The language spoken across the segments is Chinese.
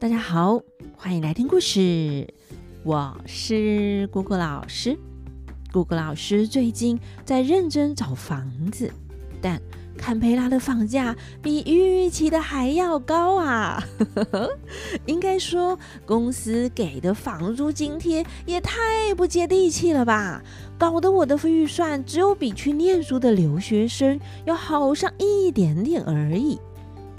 大家好，欢迎来听故事。我是姑姑老师。姑姑老师最近在认真找房子，但堪培拉的房价比预期的还要高啊！应该说，公司给的房租津贴也太不接地气了吧，搞得我的预算只有比去念书的留学生要好上一点点而已。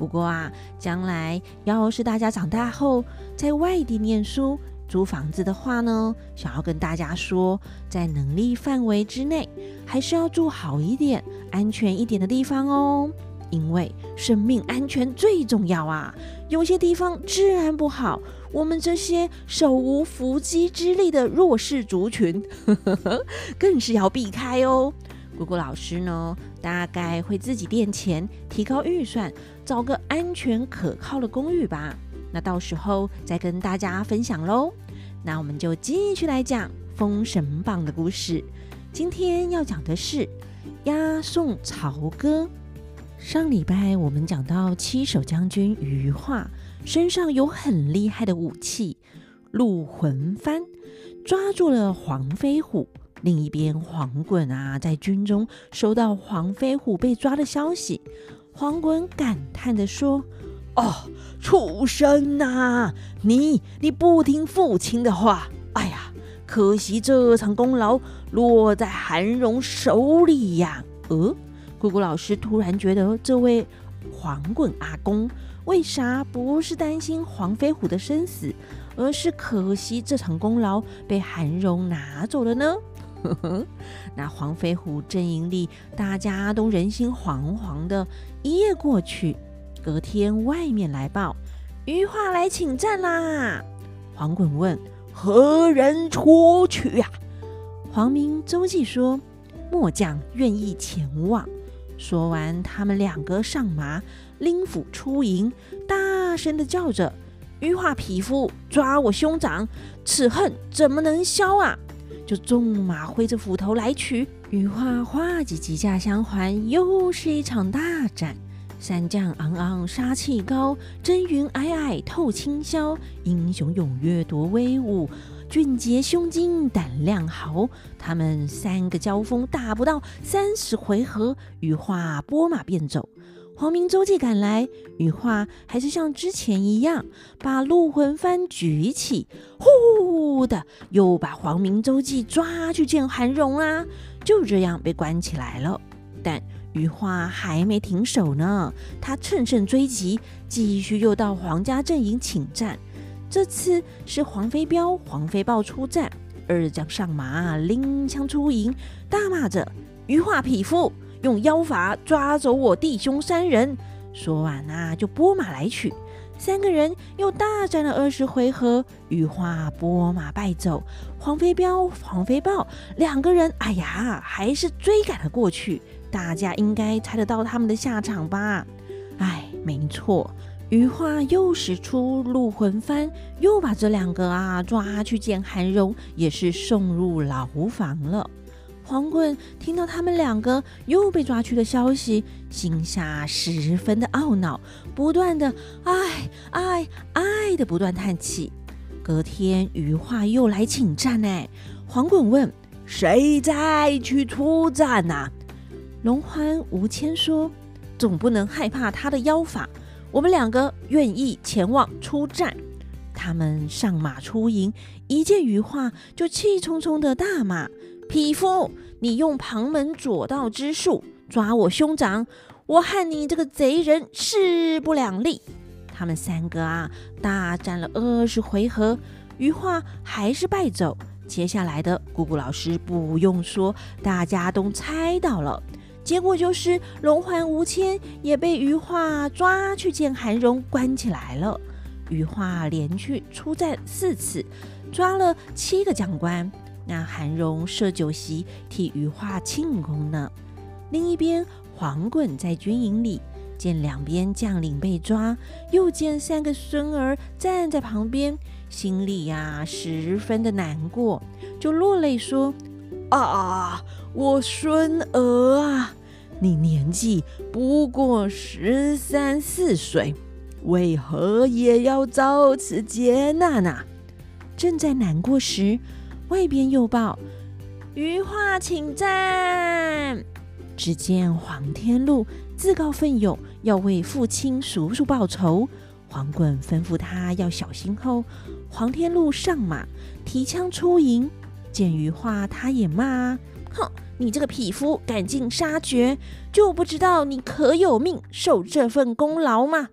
不过啊，将来要是大家长大后在外地念书、租房子的话呢，想要跟大家说，在能力范围之内，还是要住好一点、安全一点的地方哦。因为生命安全最重要啊！有些地方治安不好，我们这些手无缚鸡之力的弱势族群，呵呵呵，更是要避开哦。如果老师呢，大概会自己垫钱，提高预算，找个安全可靠的公寓吧。那到时候再跟大家分享喽。那我们就继续来讲《封神榜》的故事。今天要讲的是押送朝歌。上礼拜我们讲到七手将军余化身上有很厉害的武器——鹿魂幡，抓住了黄飞虎。另一边，黄滚啊，在军中收到黄飞虎被抓的消息，黄滚感叹地说：“哦，畜生呐，你你不听父亲的话，哎呀，可惜这场功劳落在韩荣手里呀。”呃，姑姑老师突然觉得，这位黄滚阿公为啥不是担心黄飞虎的生死，而是可惜这场功劳被韩荣拿走了呢？呵呵，那黄飞虎阵营里，大家都人心惶惶的。一夜过去，隔天外面来报，余化来请战啦。黄滚问：“何人出去呀？”黄明周济说：“末将愿意前往。”说完，他们两个上马，拎斧出营，大声的叫着：“余化匹夫，抓我兄长，此恨怎么能消啊？”就纵马挥着斧头来取羽化，化戟急驾相还，又是一场大战。三将昂昂杀气高，真云霭霭透青霄。英雄踊跃多威武，俊杰胸襟胆量豪。他们三个交锋打不到三十回合，羽化拨马便走。黄明周济赶来，羽化还是像之前一样，把陆魂幡举起，呼的又把黄明周济抓去见韩荣啊，就这样被关起来了。但羽化还没停手呢，他乘胜追击，继续又到黄家阵营请战。这次是黄飞镖、黄飞豹出战，二将上马拎枪出营，大骂着：“羽化匹夫！”用妖法抓走我弟兄三人。说完啊，就拨马来取。三个人又大战了二十回合，余化拨马败走。黄飞镖、黄飞豹两个人，哎呀，还是追赶了过去。大家应该猜得到他们的下场吧？哎，没错，余化又使出禄魂幡，又把这两个啊抓去见韩荣，也是送入牢房了。黄滚听到他们两个又被抓去的消息，心下十分的懊恼，不断的唉唉唉的不断叹气。隔天余化又来请战呢，黄滚问：“谁再去出战呐？”龙欢吴谦说：“总不能害怕他的妖法，我们两个愿意前往出战。”他们上马出营，一见余化就气冲冲的大骂。匹夫，你用旁门左道之术抓我兄长，我和你这个贼人势不两立。他们三个啊，大战了二十回合，余化还是败走。接下来的姑姑老师不用说，大家都猜到了，结果就是龙环吴谦也被余化抓去见韩荣，关起来了。余化连续出战四次，抓了七个将官。那韩荣设酒席替余化庆功呢。另一边，黄滚在军营里见两边将领被抓，又见三个孙儿站在旁边，心里呀、十分的难过，就落泪说：“啊，我孙儿啊，你年纪不过十三四岁，为何也要遭此劫难呢？正在难过时，外边又报：“余化请战！”只见黄天禄自告奋勇要为父亲叔叔报仇。黄滚吩咐他要小心后，黄天禄上马，提枪出营。见余化，他也骂：“哼，你这个匹夫，赶尽杀绝，就不知道你可有命受这份功劳吗？”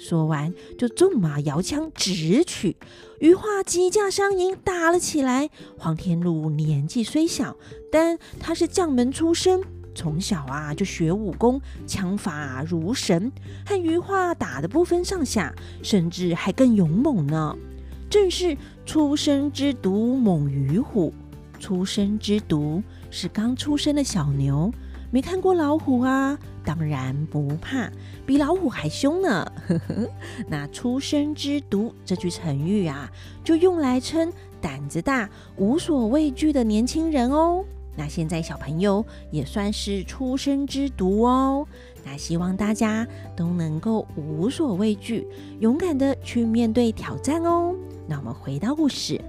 说完，就纵马摇枪直取。羽化急驾上营，打了起来。黄天禄年纪虽小，但他是将门出身。从小啊就学武功，枪法如神，和羽化打得不分上下，甚至还更勇猛呢。正是初生之犊猛于虎，初生之犊是刚出生的小牛，没看过老虎啊，当然不怕，比老虎还凶呢。那初生之犊这句成语啊，就用来称胆子大、无所畏惧的年轻人哦。那现在小朋友也算是初生之犊哦。那希望大家都能够无所畏惧，勇敢的去面对挑战哦。那我们回到故事。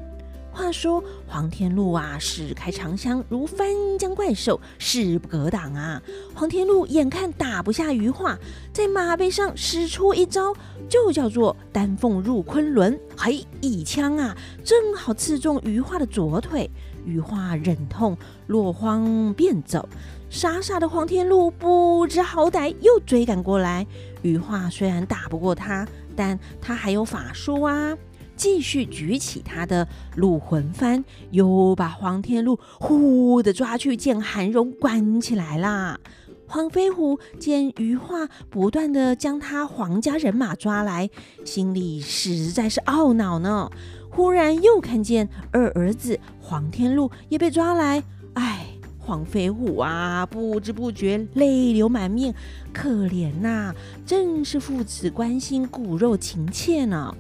话说黄天禄啊，使开长枪如翻江怪兽，势不可挡啊！黄天禄眼看打不下余化，在马背上使出一招，就叫做丹凤入昆仑。嘿，一枪啊，正好刺中余化的左腿。余化忍痛落荒便走，傻傻的黄天禄不知好歹，又追赶过来。余化虽然打不过他，但他还有法术啊！继续举起他的鹿魂幡，又把黄天禄呼的抓去见韩荣，关起来啦。黄飞虎见余化不断的将他黄家人马抓来，心里实在是懊恼呢。忽然又看见二儿子黄天禄也被抓来，哎，黄飞虎啊，不知不觉泪流满面，可怜呐、正是父子关心骨肉情切呢。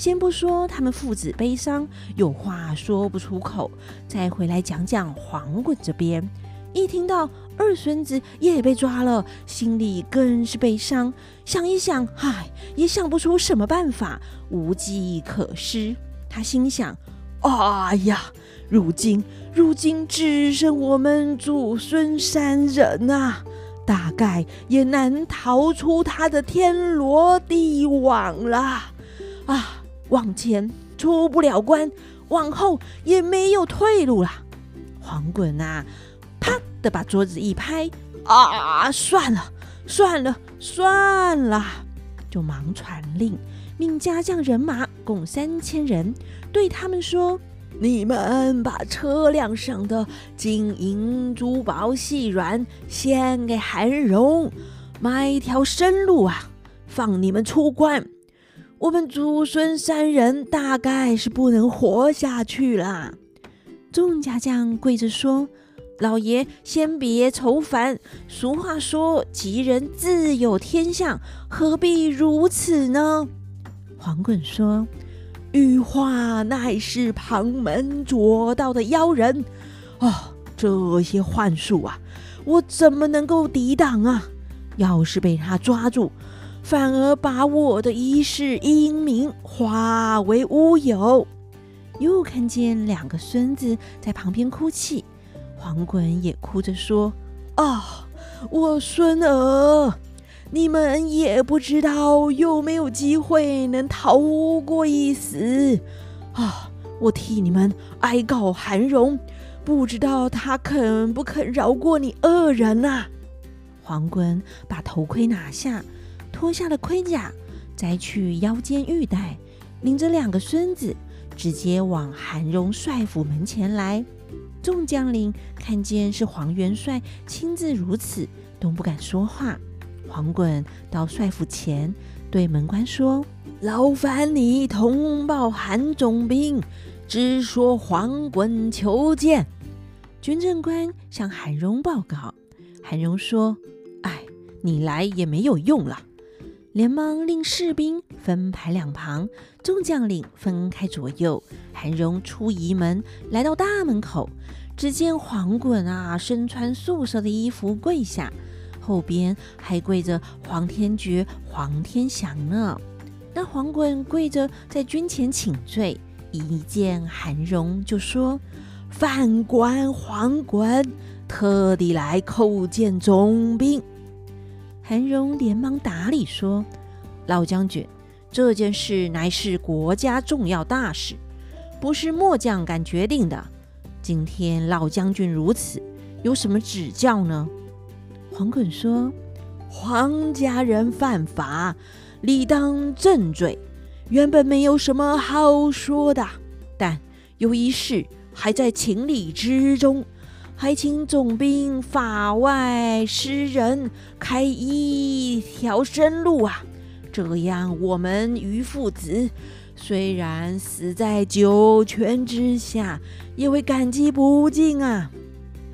先不说他们父子悲伤，有话说不出口，再回来讲讲黄滚这边，一听到二孙子也被抓了，心里更是悲伤，想一想，唉，也想不出什么办法，无计可施。他心想：“哎呀，如今如今只剩我们祖孙三人呐、啊，大概也难逃出他的天罗地网了。啊，往前出不了关，往后也没有退路了。”黄滚啊，啪的把桌子一拍：“啊，算了，算了，算了！”就忙传令。命家将人马共三千人，对他们说：“你们把车辆上的金银珠宝细软献给韩荣，买一条生路啊，放你们出关。我们祖孙三人大概是不能活下去了。”众家将跪着说：“老爷，先别愁烦。俗话说，吉人自有天相，何必如此呢？”黄滚说：“羽化乃是旁门左道的妖人，哦，这些幻术啊，我怎么能够抵挡啊？要是被他抓住，反而把我的一世英名化为乌有。”又看见两个孙子在旁边哭泣，黄滚也哭着说：“啊、我孙儿。”你们也不知道有没有机会能逃过一死啊！我替你们哀告韩荣，不知道他肯不肯饶过你二人呐？黄滚把头盔拿下，脱下了盔甲，摘去腰间玉带，领着两个孙子，直接往韩荣帅府门前来。众将领看见是黄元帅亲自如此，都不敢说话。黄滚到帅府前，对门官说：“劳烦你通报韩总兵，直说黄滚求见。”军政官向韩荣报告，韩荣说：“哎，你来也没有用了。”连忙令士兵分排两旁，众将领分开左右。韩荣出仪门，来到大门口，只见黄滚啊，身穿素色的衣服跪下。后边还跪着黄天觉、黄天祥呢。那黄衮跪着在军前请罪，一见韩荣就说：“犯官黄衮特地来叩见总兵。”韩荣连忙打理说：“老将军，这件事乃是国家重要大事，不是末将敢决定的。今天老将军如此，有什么指教呢？”黄衮说：“黄家人犯法，理当正罪。原本没有什么好说的，但有一事还在情理之中。”还请总兵法外施仁，开一条生路啊！这样我们于父子虽然死在九泉之下，也会感激不尽啊！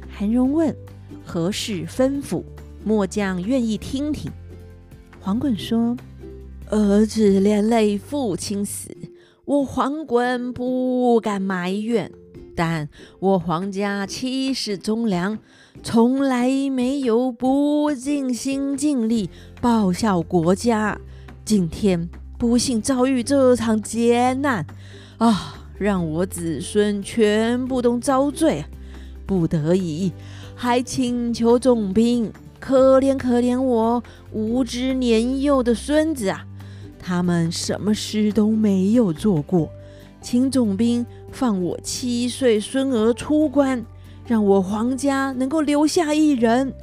韩荣问：“何事吩咐？末将愿意听听。”黄衮说：“儿子连累父亲死，我黄衮不敢埋怨。”但我皇家七世忠良，从来没有不尽心尽力报效国家。今天不幸遭遇这场劫难，啊，让我子孙全部都遭罪，不得已还请求总兵可怜可怜我无知年幼的孙子啊！他们什么事都没有做过，请总兵。放我七岁孙儿出关，让我皇家能够留下一人。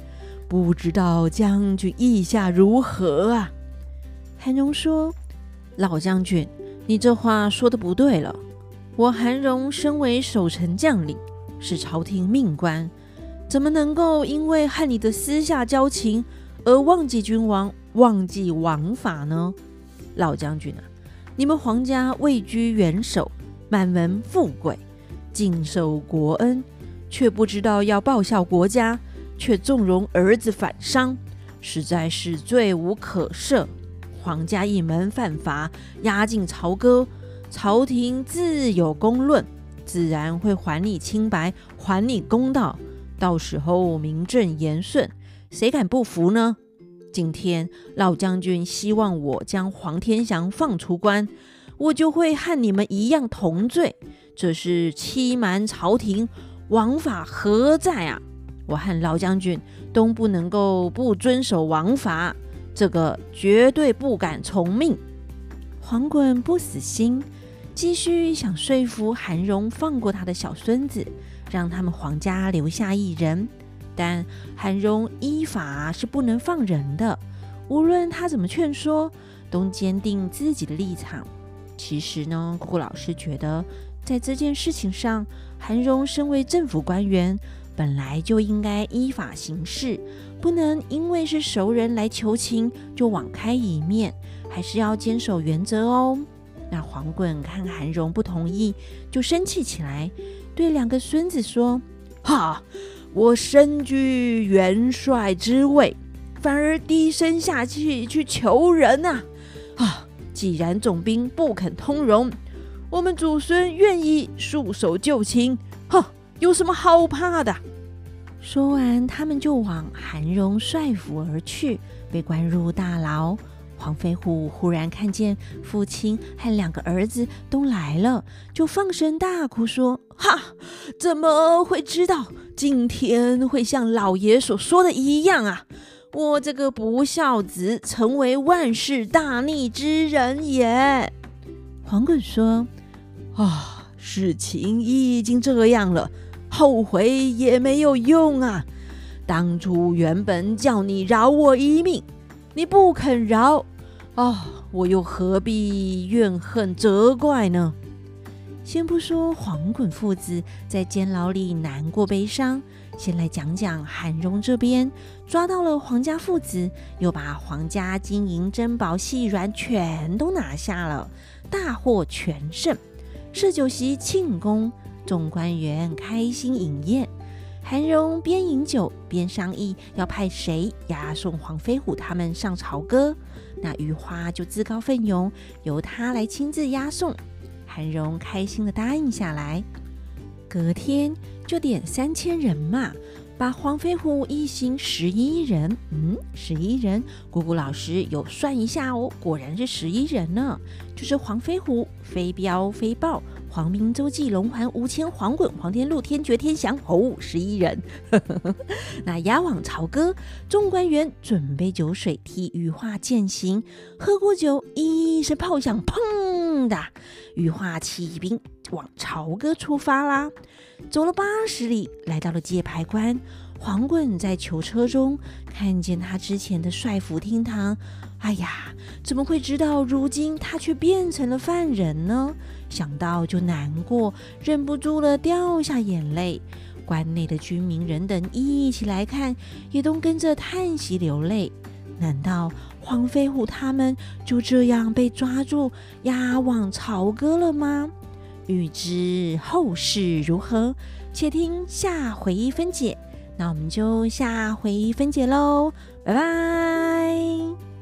不知道将军意下如何啊？韩荣说：“老将军，你这话说的不对了。我韩荣身为守城将领，是朝廷命官，怎么能够因为和你的私下交情而忘记君王、忘记王法呢？老将军啊，你们黄家位居元首。”满门富贵，尽受国恩，却不知道要报效国家，却纵容儿子反商，实在是罪无可赦。黄家一门犯法，押进朝歌，朝廷自有公论，自然会还你清白，还你公道。到时候名正言顺，谁敢不服呢？今天老将军希望我将黄天祥放出关。我就会和你们一样同罪，这是欺瞒朝廷，王法何在啊？我和老将军都不能够不遵守王法，这个绝对不敢从命。黄衮不死心，继续想说服韩荣放过他的小孙子，让他们黄家留下一人。但韩荣依法是不能放人的，无论他怎么劝说，都坚定自己的立场。其实呢，顾老师觉得，在这件事情上，韩荣身为政府官员，本来就应该依法行事，不能因为是熟人来求情就网开一面，还是要坚守原则哦。那黄滚看韩荣不同意，就生气起来，对两个孙子说：“哈，我身居元帅之位，反而低声下气去求人啊！啊！”既然总兵不肯通融，我们祖孙愿意束手就擒。哼，有什么好怕的？说完，他们就往韩荣帅府而去，被关入大牢。黄飞虎忽然看见父亲和两个儿子都来了，就放声大哭，说：“哈，怎么会知道今天会像老爷所说的一样啊？”我这个不孝子，成为万世大逆之人也。黄衮说：“啊，事情已经这样了，后悔也没有用啊。当初原本叫你饶我一命，你不肯饶，啊，我又何必怨恨责怪呢？”先不说黄滚父子在监牢里难过悲伤。先来讲讲韩荣这边，抓到了黄家父子，又把黄家金银珍宝细软全都拿下了，大获全胜，设酒席庆功，众官员开心饮宴。韩荣边饮酒边商议要派谁押送黄飞虎他们上朝歌，那余花就自告奋勇，由他来亲自押送。韩荣开心的答应下来。隔天就点三千人嘛把黄飞虎一行十一人，嗯，十一人，姑姑老师有算一下哦，果然是十一人呢，就是黄飞虎、飞镖、飞豹。黄明、周记、龙环、吴谦、黄滚、黄天禄、天绝、天祥，哦，十一人。那押往朝歌，众官员准备酒水，替羽化饯行。喝过酒，一声炮响，砰的，羽化起兵往朝歌出发啦。走了八十里，来到了界牌关。黄滚在囚车中看见他之前的帅府厅堂，哎呀，怎么会知道如今他却变成了犯人呢？想到就难过，忍不住了掉下眼泪。关内的军民人等一起来看，也都跟着叹息流泪。难道黄飞虎他们就这样被抓住押往朝歌了吗？欲知后事如何，且听下回分解。那我们就下回分解喽，拜拜。